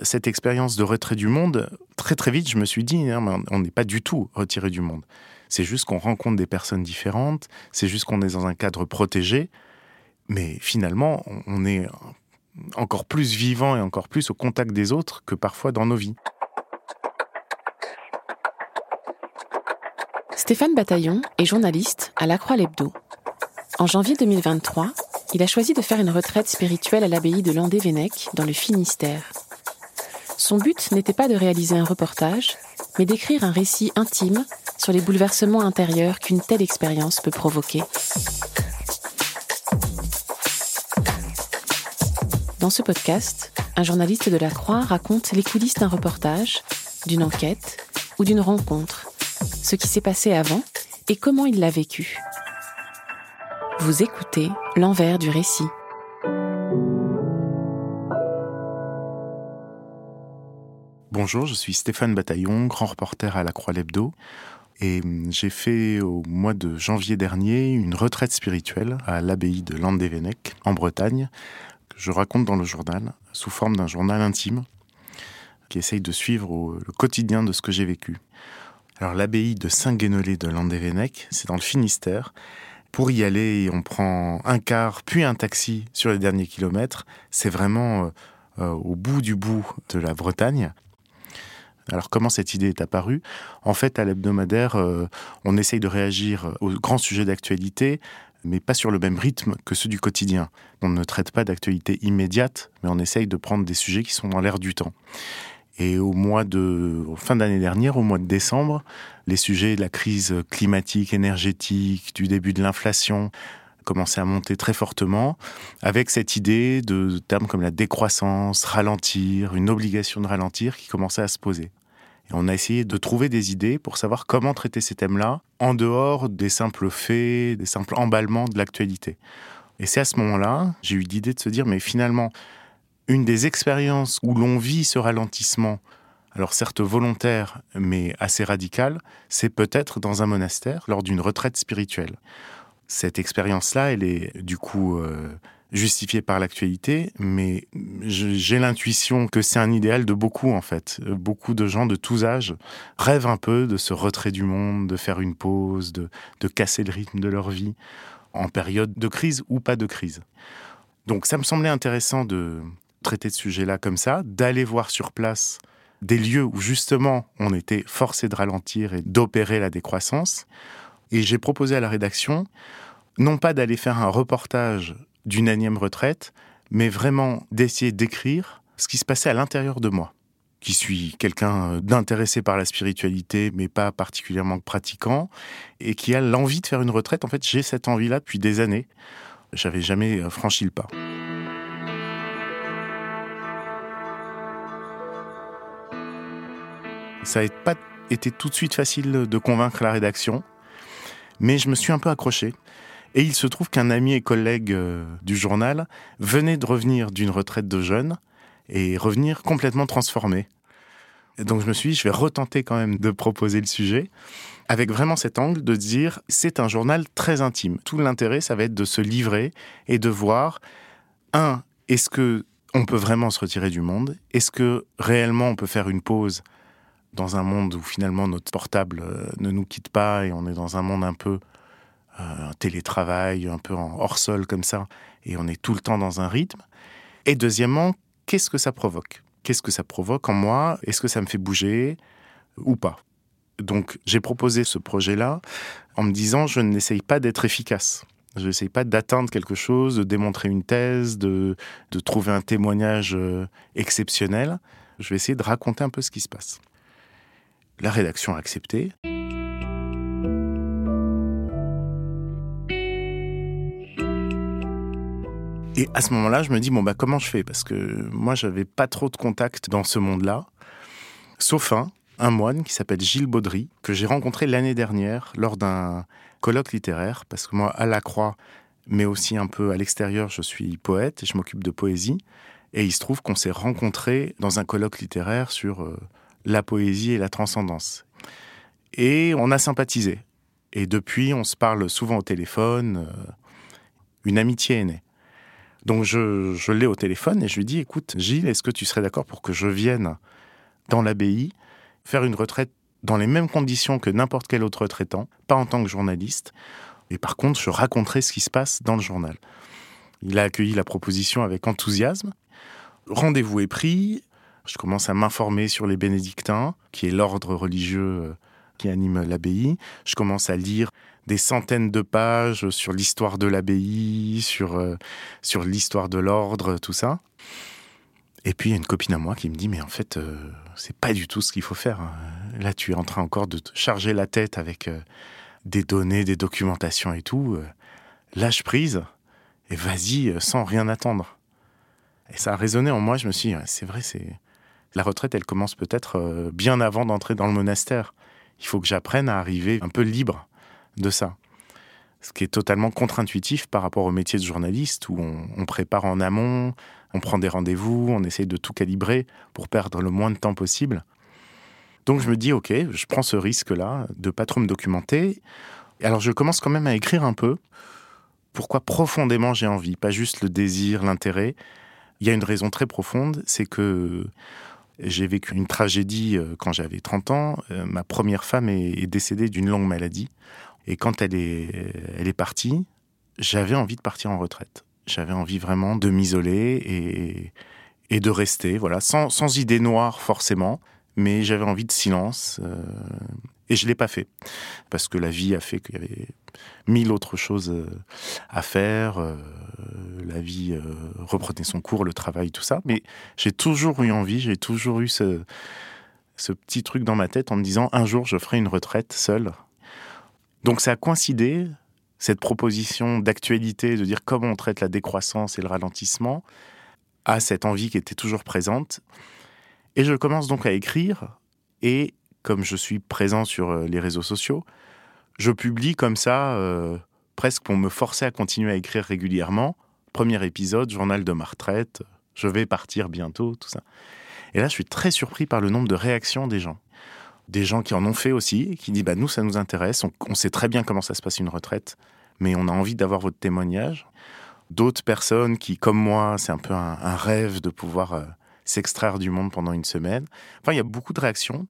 Cette expérience de retrait du monde, très très vite, je me suis dit, hein, on n'est pas du tout retiré du monde. C'est juste qu'on rencontre des personnes différentes, c'est juste qu'on est dans un cadre protégé, mais finalement, on est encore plus vivant et encore plus au contact des autres que parfois dans nos vies. Stéphane Bataillon est journaliste à La Croix Lebdo. En janvier 2023, il a choisi de faire une retraite spirituelle à l'abbaye de Landévennec, dans le Finistère. Son but n'était pas de réaliser un reportage, mais d'écrire un récit intime sur les bouleversements intérieurs qu'une telle expérience peut provoquer. Dans ce podcast, un journaliste de la Croix raconte les coulisses d'un reportage, d'une enquête ou d'une rencontre, ce qui s'est passé avant et comment il l'a vécu. Vous écoutez l'envers du récit. Bonjour, je suis Stéphane Bataillon, grand reporter à la Croix Lebdo. Et hum, j'ai fait au mois de janvier dernier une retraite spirituelle à l'abbaye de Landévennec, en Bretagne, je raconte dans le journal, sous forme d'un journal intime, qui essaye de suivre le quotidien de ce que j'ai vécu. Alors l'abbaye de Saint-Guénolé de Landévennec, c'est dans le Finistère. Pour y aller, on prend un car, puis un taxi sur les derniers kilomètres. C'est vraiment euh, euh, au bout du bout de la Bretagne. Alors comment cette idée est apparue? En fait, à l'hebdomadaire, euh, on essaye de réagir aux grands sujets d'actualité mais pas sur le même rythme que ceux du quotidien. On ne traite pas d'actualité immédiate, mais on essaye de prendre des sujets qui sont dans l'air du temps. Et au mois de fin d'année dernière, au mois de décembre, les sujets de la crise climatique, énergétique, du début de l'inflation commençaient à monter très fortement, avec cette idée de termes comme la décroissance, ralentir, une obligation de ralentir qui commençait à se poser on a essayé de trouver des idées pour savoir comment traiter ces thèmes-là en dehors des simples faits, des simples emballements de l'actualité. Et c'est à ce moment-là, j'ai eu l'idée de se dire, mais finalement, une des expériences où l'on vit ce ralentissement, alors certes volontaire, mais assez radical, c'est peut-être dans un monastère, lors d'une retraite spirituelle. Cette expérience-là, elle est du coup euh, justifié par l'actualité, mais j'ai l'intuition que c'est un idéal de beaucoup en fait. Beaucoup de gens de tous âges rêvent un peu de ce retrait du monde, de faire une pause, de, de casser le rythme de leur vie en période de crise ou pas de crise. Donc ça me semblait intéressant de traiter ce sujet-là comme ça, d'aller voir sur place des lieux où justement on était forcé de ralentir et d'opérer la décroissance. Et j'ai proposé à la rédaction non pas d'aller faire un reportage d'une énième retraite, mais vraiment d'essayer d'écrire ce qui se passait à l'intérieur de moi, qui suis quelqu'un euh, d'intéressé par la spiritualité, mais pas particulièrement pratiquant, et qui a l'envie de faire une retraite. En fait, j'ai cette envie-là depuis des années. J'avais jamais euh, franchi le pas. Ça n'a pas été tout de suite facile de convaincre la rédaction, mais je me suis un peu accroché. Et il se trouve qu'un ami et collègue euh, du journal venait de revenir d'une retraite de jeunes et revenir complètement transformé. donc je me suis dit, je vais retenter quand même de proposer le sujet avec vraiment cet angle de dire c'est un journal très intime. Tout l'intérêt, ça va être de se livrer et de voir un, est-ce que on peut vraiment se retirer du monde? Est-ce que réellement on peut faire une pause dans un monde où finalement notre portable euh, ne nous quitte pas et on est dans un monde un peu un télétravail, un peu en hors sol comme ça, et on est tout le temps dans un rythme. Et deuxièmement, qu'est-ce que ça provoque? Qu'est-ce que ça provoque en moi? Est-ce que ça me fait bouger ou pas? Donc j'ai proposé ce projet-là en me disant je n'essaye pas d'être efficace. Je n'essaye pas d'atteindre quelque chose, de démontrer une thèse, de, de trouver un témoignage euh, exceptionnel. Je vais essayer de raconter un peu ce qui se passe. La rédaction a accepté. Et à ce moment-là, je me dis, bon, bah, comment je fais? Parce que moi, j'avais pas trop de contact dans ce monde-là. Sauf un, un moine qui s'appelle Gilles Baudry, que j'ai rencontré l'année dernière lors d'un colloque littéraire, parce que moi, à la Croix, mais aussi un peu à l'extérieur, je suis poète et je m'occupe de poésie. Et il se trouve qu'on s'est rencontrés dans un colloque littéraire sur euh, la poésie et la transcendance. Et on a sympathisé. Et depuis, on se parle souvent au téléphone. Euh, une amitié est née. Donc je, l'ai au téléphone et je lui dis, écoute, Gilles, est-ce que tu serais d'accord pour que je vienne dans l'abbaye faire une retraite dans les mêmes conditions que n'importe quel autre retraitant, pas en tant que journaliste? Et par contre, je raconterai ce qui se passe dans le journal. Il a accueilli la proposition avec enthousiasme. Rendez-vous est pris. Je commence à m'informer sur les bénédictins, qui est l'ordre religieux euh, qui anime l'abbaye. Je commence à lire des centaines de pages sur l'histoire de l'abbaye, sur, euh, sur l'histoire de l'ordre, tout ça. Et puis il y a une copine à moi qui me dit mais en fait euh, c'est pas du tout ce qu'il faut faire. Hein. Là tu es en train encore de te charger la tête avec euh, des données, des documentations et tout. Euh, lâche prise et vas-y sans rien attendre. Et ça a résonné en moi. Je me suis dit c'est vrai c'est la retraite elle commence peut-être bien avant d'entrer dans le monastère. Il faut que j'apprenne à arriver un peu libre de ça ce qui est totalement contre-intuitif par rapport au métier de journaliste où on, prépare en amont, on prend des rendez-vous, on essaye de tout calibrer pour perdre le moins de temps possible. Donc je me dis, ok, je prends ce risque-là de pas trop me documenter. Alors je commence quand même à écrire un peu pourquoi profondément j'ai envie, pas juste le désir, l'intérêt? Il y a une raison très profonde, c'est que j'ai vécu une tragédie euh, quand j'avais 30 ans. Euh, ma première femme est décédée d'une longue maladie. Et quand elle est, elle est partie, j'avais envie de partir en retraite. J'avais envie vraiment de m'isoler et, et de rester, voilà, sans, sans idée noire forcément, mais j'avais envie de silence. Euh, et je l'ai pas fait parce que la vie a fait qu'il y avait mille autres choses euh, à faire. Euh, la vie reprenait son cours, le travail, tout ça. Mais j'ai toujours eu envie, j'ai toujours eu ce, petit truc dans ma tête en me disant un jour je ferai une retraite seule donc ça a coïncidé, cette proposition d'actualité, de dire comment on traite la décroissance et le ralentissement, à cette envie qui était toujours présente. Et je commence donc à écrire, et comme je suis présent sur euh, les réseaux sociaux, je publie comme ça, euh, presque pour me forcer à continuer à écrire régulièrement. Premier épisode, journal de ma retraite, je vais partir bientôt, tout ça. Et là, je suis très surpris par le nombre de réactions des gens des gens qui en ont fait aussi, qui disent bah, nous, ça nous intéresse, on, sait très bien comment ça se passe une retraite, mais on a envie d'avoir votre témoignage. D'autres personnes qui, comme moi, c'est un peu un, rêve de pouvoir euh, s'extraire du monde pendant une semaine. Enfin, il y a beaucoup de réactions.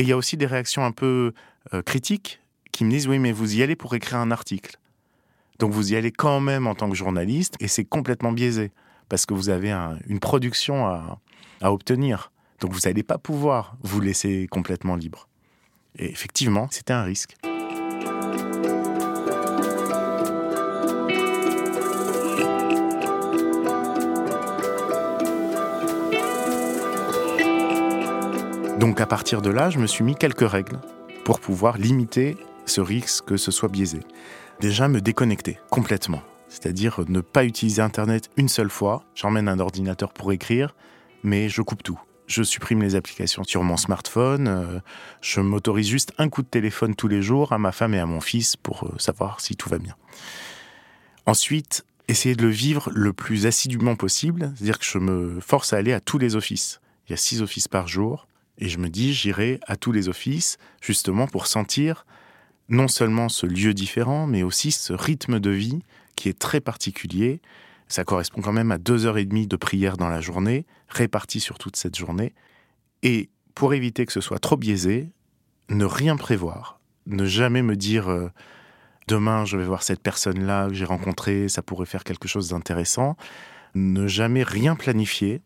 Et il y a aussi des réactions un peu euh, critiques qui me disent oui, mais vous y allez pour écrire un article. Donc vous y allez quand même en tant que journaliste, et c'est complètement biaisé, parce que vous avez une production à obtenir. Donc vous n'allez pas pouvoir vous laisser complètement libre. Et effectivement, c'était un risque. Donc à partir de là, je me suis mis quelques règles pour pouvoir limiter ce risque que ce soit biaisé. Déjà me déconnecter complètement, c'est-à-dire ne pas utiliser Internet une seule fois. J'emmène un ordinateur pour écrire, mais je coupe tout je supprime les applications sur mon smartphone, euh, je m'autorise juste un coup de téléphone tous les jours à ma femme et à mon fils pour euh, savoir si tout va bien. Ensuite, essayer de le vivre le plus assidûment possible, c'est-à-dire que je me force à aller à tous les offices. Il y a six offices par jour, et je me dis j'irai à tous les offices justement pour sentir non seulement ce lieu différent, mais aussi ce rythme de vie qui est très particulier. Ça correspond quand même à deux heures et demie de prière dans la journée, réparties sur toute cette journée. Et pour éviter que ce soit trop biaisé, ne rien prévoir, ne jamais me dire euh, demain je vais voir cette personne-là que j'ai rencontrée, ça pourrait faire quelque chose d'intéressant, ne jamais rien planifier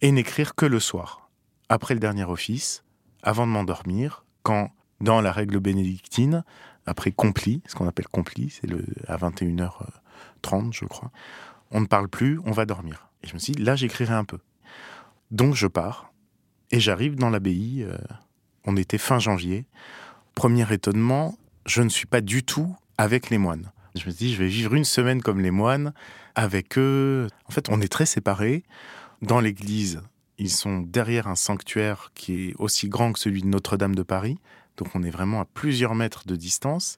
et n'écrire que le soir, après le dernier office, avant de m'endormir, quand dans la règle bénédictine, après compli, ce qu'on appelle compli, c'est à 21h30 je crois, on ne parle plus, on va dormir. Et je me suis dit, là, j'écrirai un peu. Donc je pars, et j'arrive dans l'abbaye, euh, on était fin janvier. Premier étonnement, je ne suis pas du tout avec les moines. Je me dis, je vais vivre une semaine comme les moines avec eux. En fait, on est très séparés. Dans l'église, ils sont derrière un sanctuaire qui est aussi grand que celui de Notre-Dame de Paris. Donc on est vraiment à plusieurs mètres de distance.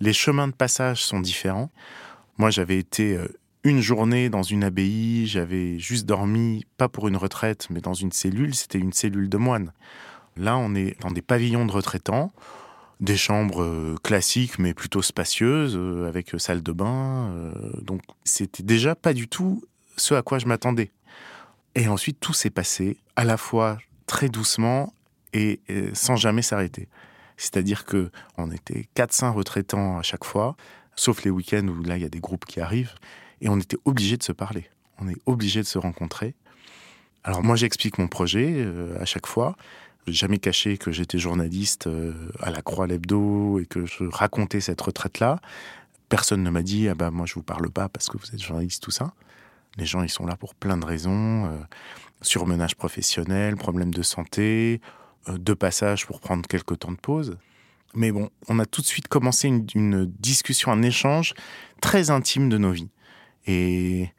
Les chemins de passage sont différents. Moi, j'avais été euh, une journée dans une abbaye, j'avais juste dormi, pas pour une retraite, mais dans une cellule, c'était une cellule de moines. Là, on est dans des pavillons de retraitants, des chambres euh, classiques, mais plutôt spacieuses, euh, avec salle de bain. Donc, c'était déjà pas du tout ce à quoi je m'attendais. Et ensuite, tout s'est passé à la fois très doucement et sans jamais s'arrêter. C'est-à-dire que on était 400 retraitants à chaque fois, sauf les week-ends où là il y a des groupes qui arrivent, et on était obligé de se parler. On est obligé de se rencontrer. Alors moi j'explique mon projet euh, à chaque fois. J'ai jamais caché que j'étais journaliste euh, à la Croix l'Hebdo et que je racontais cette retraite-là. Personne ne m'a dit ah bah moi je vous parle pas parce que vous êtes journaliste tout ça. Les gens ils sont là pour plein de raisons, euh, surmenage professionnel, problème de santé, euh, de passage pour prendre quelques temps de pause. Mais bon, on a tout de suite commencé une, discussion, un échange très intime de nos vies. Et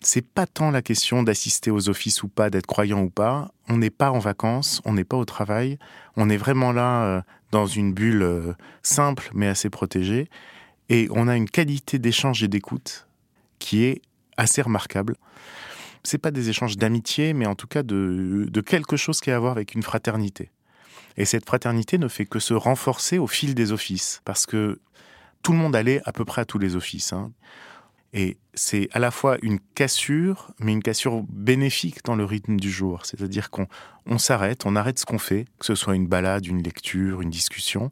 c'est pas tant la question d'assister aux offices ou pas, d'être croyant ou pas. On n'est pas en vacances, on n'est pas au travail. On est vraiment là euh, dans une bulle euh, simple mais assez protégée. Et on a une qualité d'échange et d'écoute qui est assez remarquable c'est pas des échanges d'amitié, mais en tout cas de, quelque chose qui a à voir avec une fraternité. Et cette fraternité ne fait que se renforcer au fil des offices, parce que tout le monde allait à peu près à tous les offices. Hein. Et c'est à la fois une cassure, mais une cassure bénéfique dans le rythme du jour. C'est-à-dire qu'on s'arrête, on arrête ce qu'on fait, que ce soit une balade, une lecture, une discussion,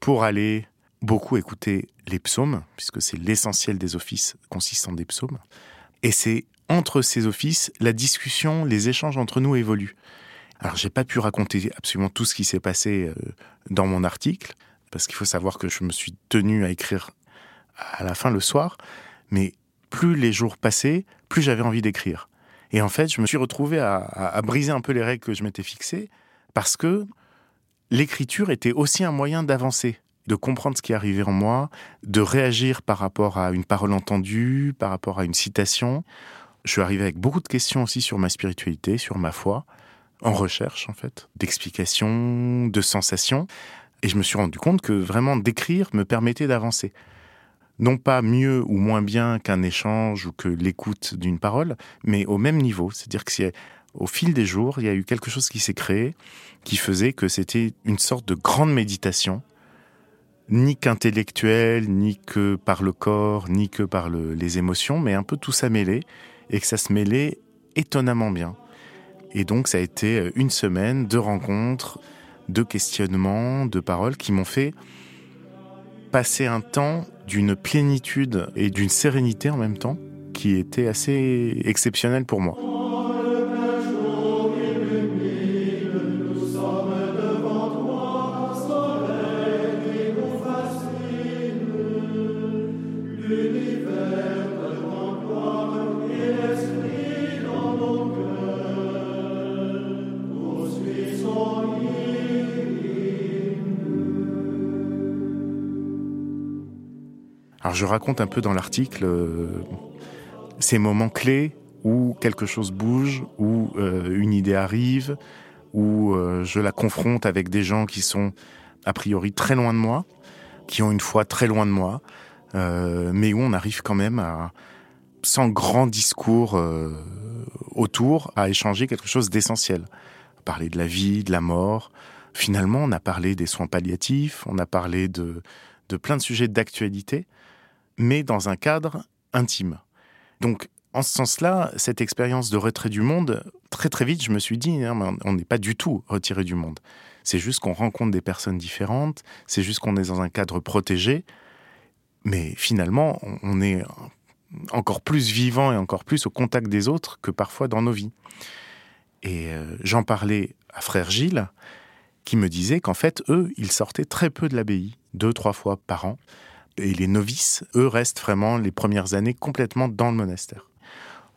pour aller beaucoup écouter les psaumes, puisque c'est l'essentiel des offices consistant des psaumes. Et c'est entre ces offices, la discussion, les échanges entre nous évoluent. Alors, j'ai pas pu raconter absolument tout ce qui s'est passé euh, dans mon article, parce qu'il faut savoir que je me suis tenu à écrire à la fin le soir, mais plus les jours passaient, plus j'avais envie d'écrire. Et en fait, je me suis retrouvé à, à briser un peu les règles que je m'étais fixées, parce que l'écriture était aussi un moyen d'avancer, de comprendre ce qui arrivait en moi, de réagir par rapport à une parole entendue, par rapport à une citation. Je suis arrivé avec beaucoup de questions aussi sur ma spiritualité, sur ma foi, en recherche en fait, d'explications, de sensations. Et je me suis rendu compte que vraiment d'écrire me permettait d'avancer. Non pas mieux ou moins bien qu'un échange ou que l'écoute d'une parole, mais au même niveau. C'est-à-dire que au fil des jours, il y a eu quelque chose qui s'est créé qui faisait que c'était une sorte de grande méditation, ni qu'intellectuelle, ni que par le corps, ni que par les émotions, mais un peu tout ça mêlé et que ça se mêlait étonnamment bien. Et donc ça a été euh, une semaine de rencontres, de questionnements, de paroles qui m'ont fait passer un temps d'une plénitude et d'une sérénité en même temps qui était assez exceptionnel pour moi. Je raconte un peu dans l'article euh, ces moments clés où quelque chose bouge, où euh, une idée arrive, où euh, je la confronte avec des gens qui sont a priori très loin de moi, qui ont une foi très loin de moi, mais où on arrive quand même à, sans grand discours autour, à échanger quelque chose d'essentiel. Parler de la vie, de la mort. Finalement, on a parlé des soins palliatifs, on a parlé de, de plein de sujets d'actualité mais dans un cadre intime. Donc, en ce sens-là, cette expérience de retrait du monde, très très vite, je me suis dit, hein, on n'est pas du tout retiré du monde. C'est juste qu'on rencontre des personnes différentes, c'est juste qu'on est dans un cadre protégé, mais finalement, on est encore plus vivant et encore plus au contact des autres que parfois dans nos vies. Et euh, j'en parlais à frère Gilles, qui me disait qu'en fait, eux, ils sortaient très peu de l'abbaye, deux, trois fois par an. Et les novices, eux, restent vraiment les premières années complètement dans le monastère.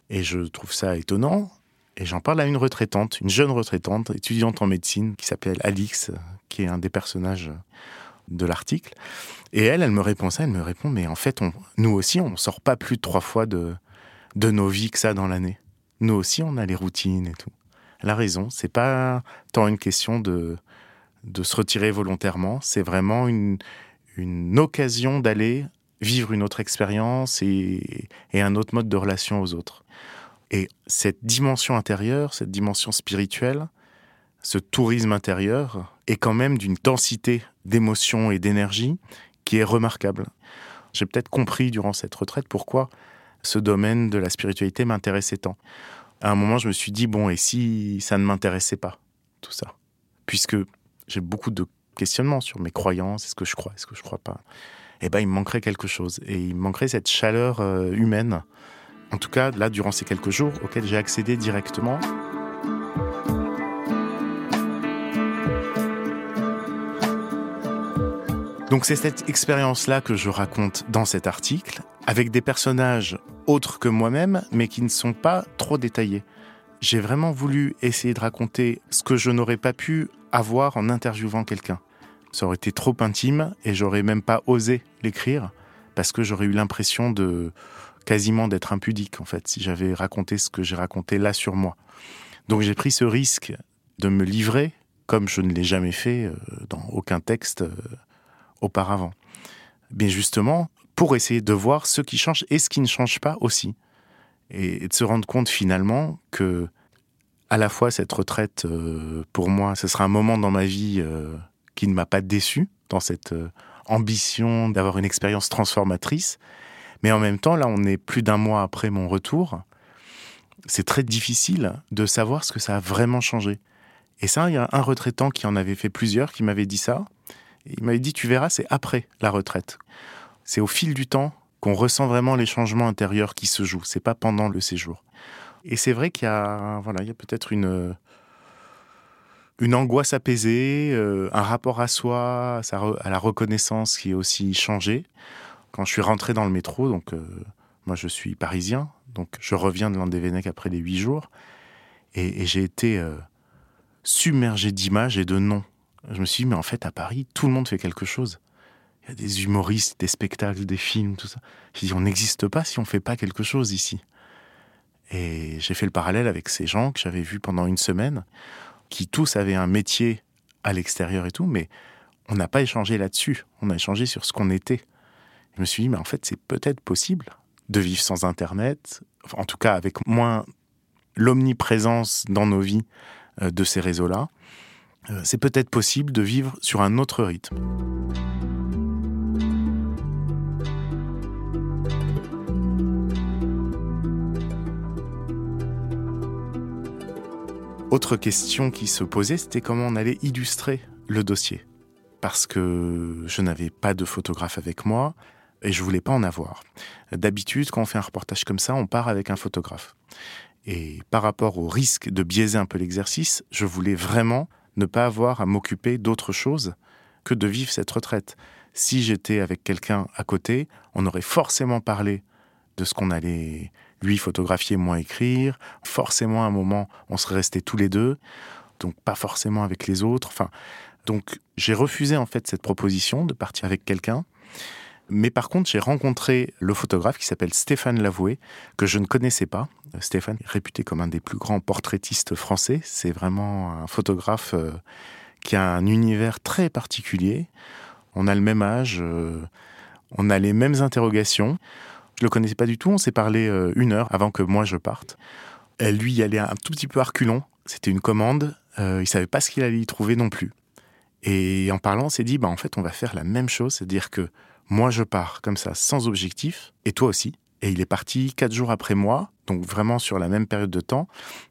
Et je trouve ça étonnant. Et j'en parle à une retraitante, une jeune retraitante, étudiante en médecine, qui s'appelle Alix, qui est un des personnages de l'article. Et elle, elle me répond ça, elle me répond, mais en fait, on, nous aussi, on sort pas plus de trois fois de, de nos vies que ça dans l'année. Nous aussi, on a les routines et tout. Elle a raison, c'est pas tant une question de, de se retirer volontairement, c'est vraiment une, une occasion d'aller vivre une autre expérience et, un autre mode de relation aux autres. Et cette dimension intérieure, cette dimension spirituelle, ce tourisme intérieur est quand même d'une densité d'émotions et d'énergie qui est remarquable. J'ai peut-être compris durant cette retraite pourquoi ce domaine de la spiritualité m'intéressait tant. À un moment, je me suis dit, bon, et si ça ne m'intéressait pas, tout ça? Puisque j'ai beaucoup de questionnements sur mes croyances, est-ce que je crois, est-ce que je crois pas Eh bien, il me manquerait quelque chose. Et il me manquerait cette chaleur euh, humaine. En tout cas, là, durant ces quelques jours, auxquels j'ai accédé directement. Donc c'est cette expérience-là que je raconte dans cet article, avec des personnages autres que moi-même, mais qui ne sont pas trop détaillés. J'ai vraiment voulu essayer de raconter ce que je n'aurais pas pu avoir en interviewant quelqu'un. Ça aurait été trop intime et j'aurais même pas osé l'écrire parce que j'aurais eu l'impression de quasiment d'être impudique en fait si j'avais raconté ce que j'ai raconté là sur moi. Donc j'ai pris ce risque de me livrer comme je ne l'ai jamais fait euh, dans aucun texte euh, auparavant. Mais justement, pour essayer de voir ce qui change et ce qui ne change pas aussi. Et, de se rendre compte finalement que, à la fois, cette retraite, euh, pour moi, ce sera un moment dans ma vie euh, qui ne m'a pas déçu, dans cette euh, ambition d'avoir une expérience transformatrice. Mais en même temps, là, on est plus d'un mois après mon retour. C'est très difficile de savoir ce que ça a vraiment changé. Et ça, il y a un retraitant qui en avait fait plusieurs qui m'avait dit ça. Il m'avait dit, tu verras, c'est après la retraite. C'est au fil du temps qu'on ressent vraiment les changements intérieurs qui se jouent. C'est pas pendant le séjour. Et c'est vrai qu'il y a, voilà, il y a peut-être une, une angoisse apaisée, euh, un rapport à soi, à, la reconnaissance qui est aussi changé. Quand je suis rentré dans le métro, donc euh, moi je suis parisien, donc je reviens de Landévennec après les huit jours, et, j'ai été euh, submergé d'images et de noms je me suis dit, mais en fait, à Paris, tout le monde fait quelque chose. Il y a des humoristes, des spectacles, des films, tout ça. J'ai dit, on n'existe pas si on ne fait pas quelque chose ici. Et j'ai fait le parallèle avec ces gens que j'avais vus pendant une semaine, qui tous avaient un métier à l'extérieur et tout, mais on n'a pas échangé là-dessus. On a échangé sur ce qu'on était. Je me suis dit, mais en fait, c'est peut-être possible de vivre sans Internet, en tout cas avec moins l'omniprésence dans nos vies euh, de ces réseaux-là. Euh, c'est peut-être possible de vivre sur un autre rythme. Autre question qui se posait, c'était comment on allait illustrer le dossier. Parce que je n'avais pas de photographe avec moi et je voulais pas en avoir. D'habitude, quand on fait un reportage comme ça, on part avec un photographe. Et par rapport au risque de biaiser un peu l'exercice, je voulais vraiment ne pas avoir à m'occuper d'autre chose que de vivre cette retraite. Si j'étais avec quelqu'un à côté, on aurait forcément parlé de ce qu'on allait lui photographier, moi écrire. Forcément, à un moment, on serait restés tous les deux, donc pas forcément avec les autres. Enfin, donc j'ai refusé en fait cette proposition de partir avec quelqu'un. Mais par contre, j'ai rencontré le photographe qui s'appelle Stéphane Lavoué, que je ne connaissais pas. Stéphane est réputé comme un des plus grands portraitistes français. C'est vraiment un photographe euh, qui a un univers très particulier. On a le même âge, euh, on a les mêmes interrogations. Je le connaissais pas du tout. On s'est parlé euh, une heure avant que moi je parte. Lui y allait un tout petit peu arculon. C'était une commande. il savait pas ce qu'il allait y trouver non plus. Et en parlant, on s'est dit, bah, en fait, on va faire la même chose, c'est-à-dire que moi, je pars comme ça, sans objectif, et toi aussi. Et il est parti quatre jours après moi, donc vraiment sur la même période de temps,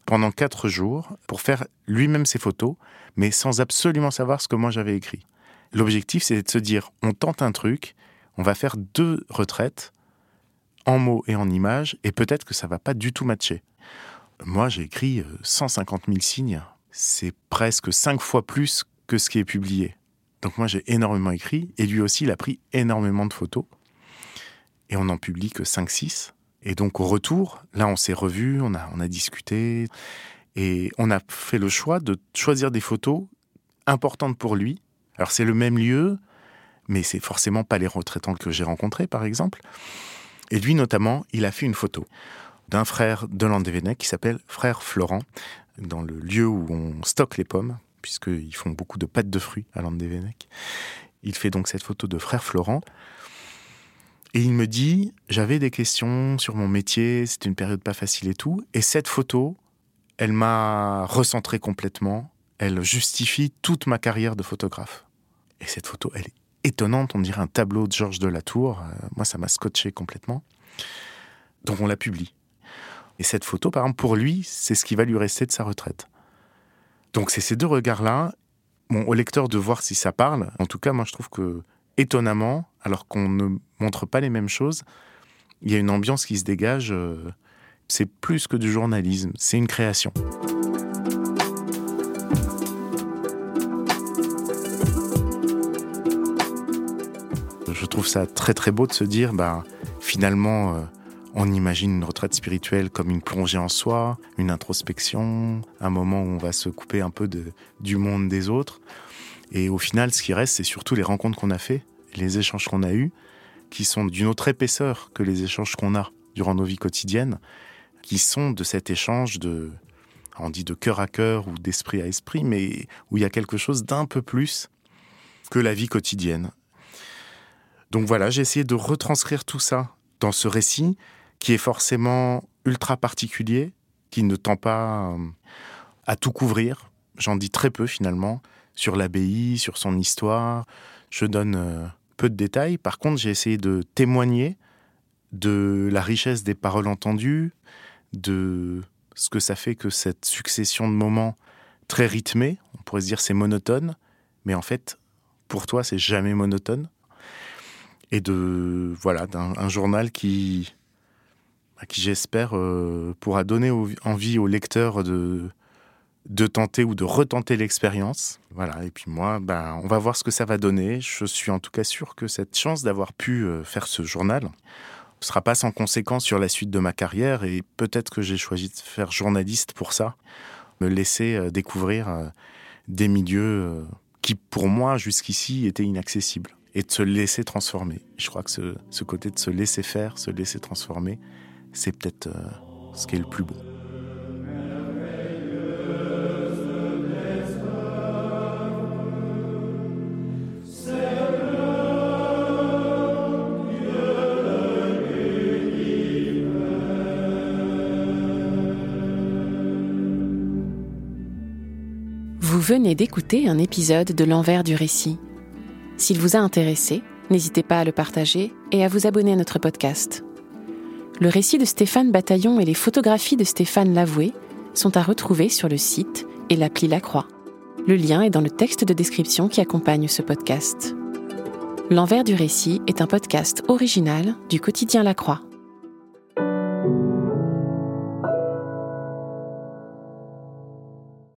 pendant quatre jours, pour faire lui-même ses photos, mais sans absolument savoir ce que moi j'avais écrit. L'objectif, c'est de se dire, on tente un truc, on va faire deux retraites, en mots et en images, et peut-être que ça va pas du tout matcher. Moi, j'ai écrit 150 euh, 000 signes. C'est presque cinq fois plus que ce qui est publié. Donc moi j'ai énormément écrit et lui aussi il a pris énormément de photos. Et on n'en publie que 5-6. Et donc au retour, là on s'est revus, on a, on a discuté et on a fait le choix de choisir des photos importantes pour lui. Alors c'est le même lieu, mais c'est forcément pas les retraitants que j'ai rencontrés, par exemple. Et lui, notamment, il a fait une photo d'un frère de Landévennec qui s'appelle Frère Florent, dans le lieu où on stocke les pommes, puisqu'ils font beaucoup de pâtes de fruits à Landévennec. Il fait donc cette photo de Frère Florent. Et il me dit, j'avais des questions sur mon métier, c'était une période pas facile et tout. Et cette photo, elle m'a recentré complètement. Elle justifie toute ma carrière de photographe. Et cette photo, elle est étonnante. On dirait un tableau de Georges de la Tour. Euh, moi, ça m'a scotché complètement. Donc on la publie. Et cette photo, par exemple, pour lui, c'est ce qui va lui rester de sa retraite. Donc c'est ces deux regards-là. Bon, au lecteur de voir si ça parle. En tout cas, moi, je trouve que étonnamment, alors qu'on ne montre pas les mêmes choses, il y a une ambiance qui se dégage. Euh, c'est plus que du journalisme, c'est une création. Je trouve ça très très beau de se dire, bah, finalement, euh, on imagine une retraite spirituelle comme une plongée en soi, une introspection, un moment où on va se couper un peu du monde des autres. Et au final, ce qui reste, c'est surtout les rencontres qu'on a fait, les échanges qu'on a eus, qui sont d'une autre épaisseur que les échanges qu'on a durant nos vies quotidiennes, qui sont de cet échange de, on dit de cœur à cœur ou d'esprit à esprit, mais où il y a quelque chose d'un peu plus que la vie quotidienne. Donc voilà, j'ai essayé de retranscrire tout ça dans ce récit qui est forcément ultra particulier, qui ne tend pas euh, à tout couvrir. J'en dis très peu finalement sur l'abbaye, sur son histoire. Je donne euh, peu de détails. Par contre, j'ai essayé de témoigner de la richesse des paroles entendues, de ce que ça fait que cette succession de moments très rythmés, on pourrait se dire c'est monotone, mais en fait, pour toi, c'est jamais monotone. Et de, voilà, d'un journal qui, qui j'espère euh, pourra donner envie aux lecteurs de, de tenter ou de retenter l'expérience. Voilà, et puis moi, ben, on va voir ce que ça va donner. Je suis en tout cas sûr que cette chance d'avoir pu euh, faire ce journal ne sera pas sans conséquence sur la suite de ma carrière et peut-être que j'ai choisi de faire journaliste pour ça, me laisser euh, découvrir des milieux qui pour moi jusqu'ici étaient inaccessibles et de se laisser transformer. Je crois que ce, côté de se laisser faire, se laisser transformer, c'est peut-être ce qui est le plus beau. Vous venez d'écouter un épisode de L'envers du récit. S'il vous a intéressé, n'hésitez pas à le partager et à vous abonner à notre podcast. Le récit de Stéphane Bataillon et les photographies de Stéphane Lavoué sont à retrouver sur le site et l'appli La Croix. Le lien est dans le texte de description qui accompagne ce podcast. L'envers du récit est un podcast original du quotidien La Croix.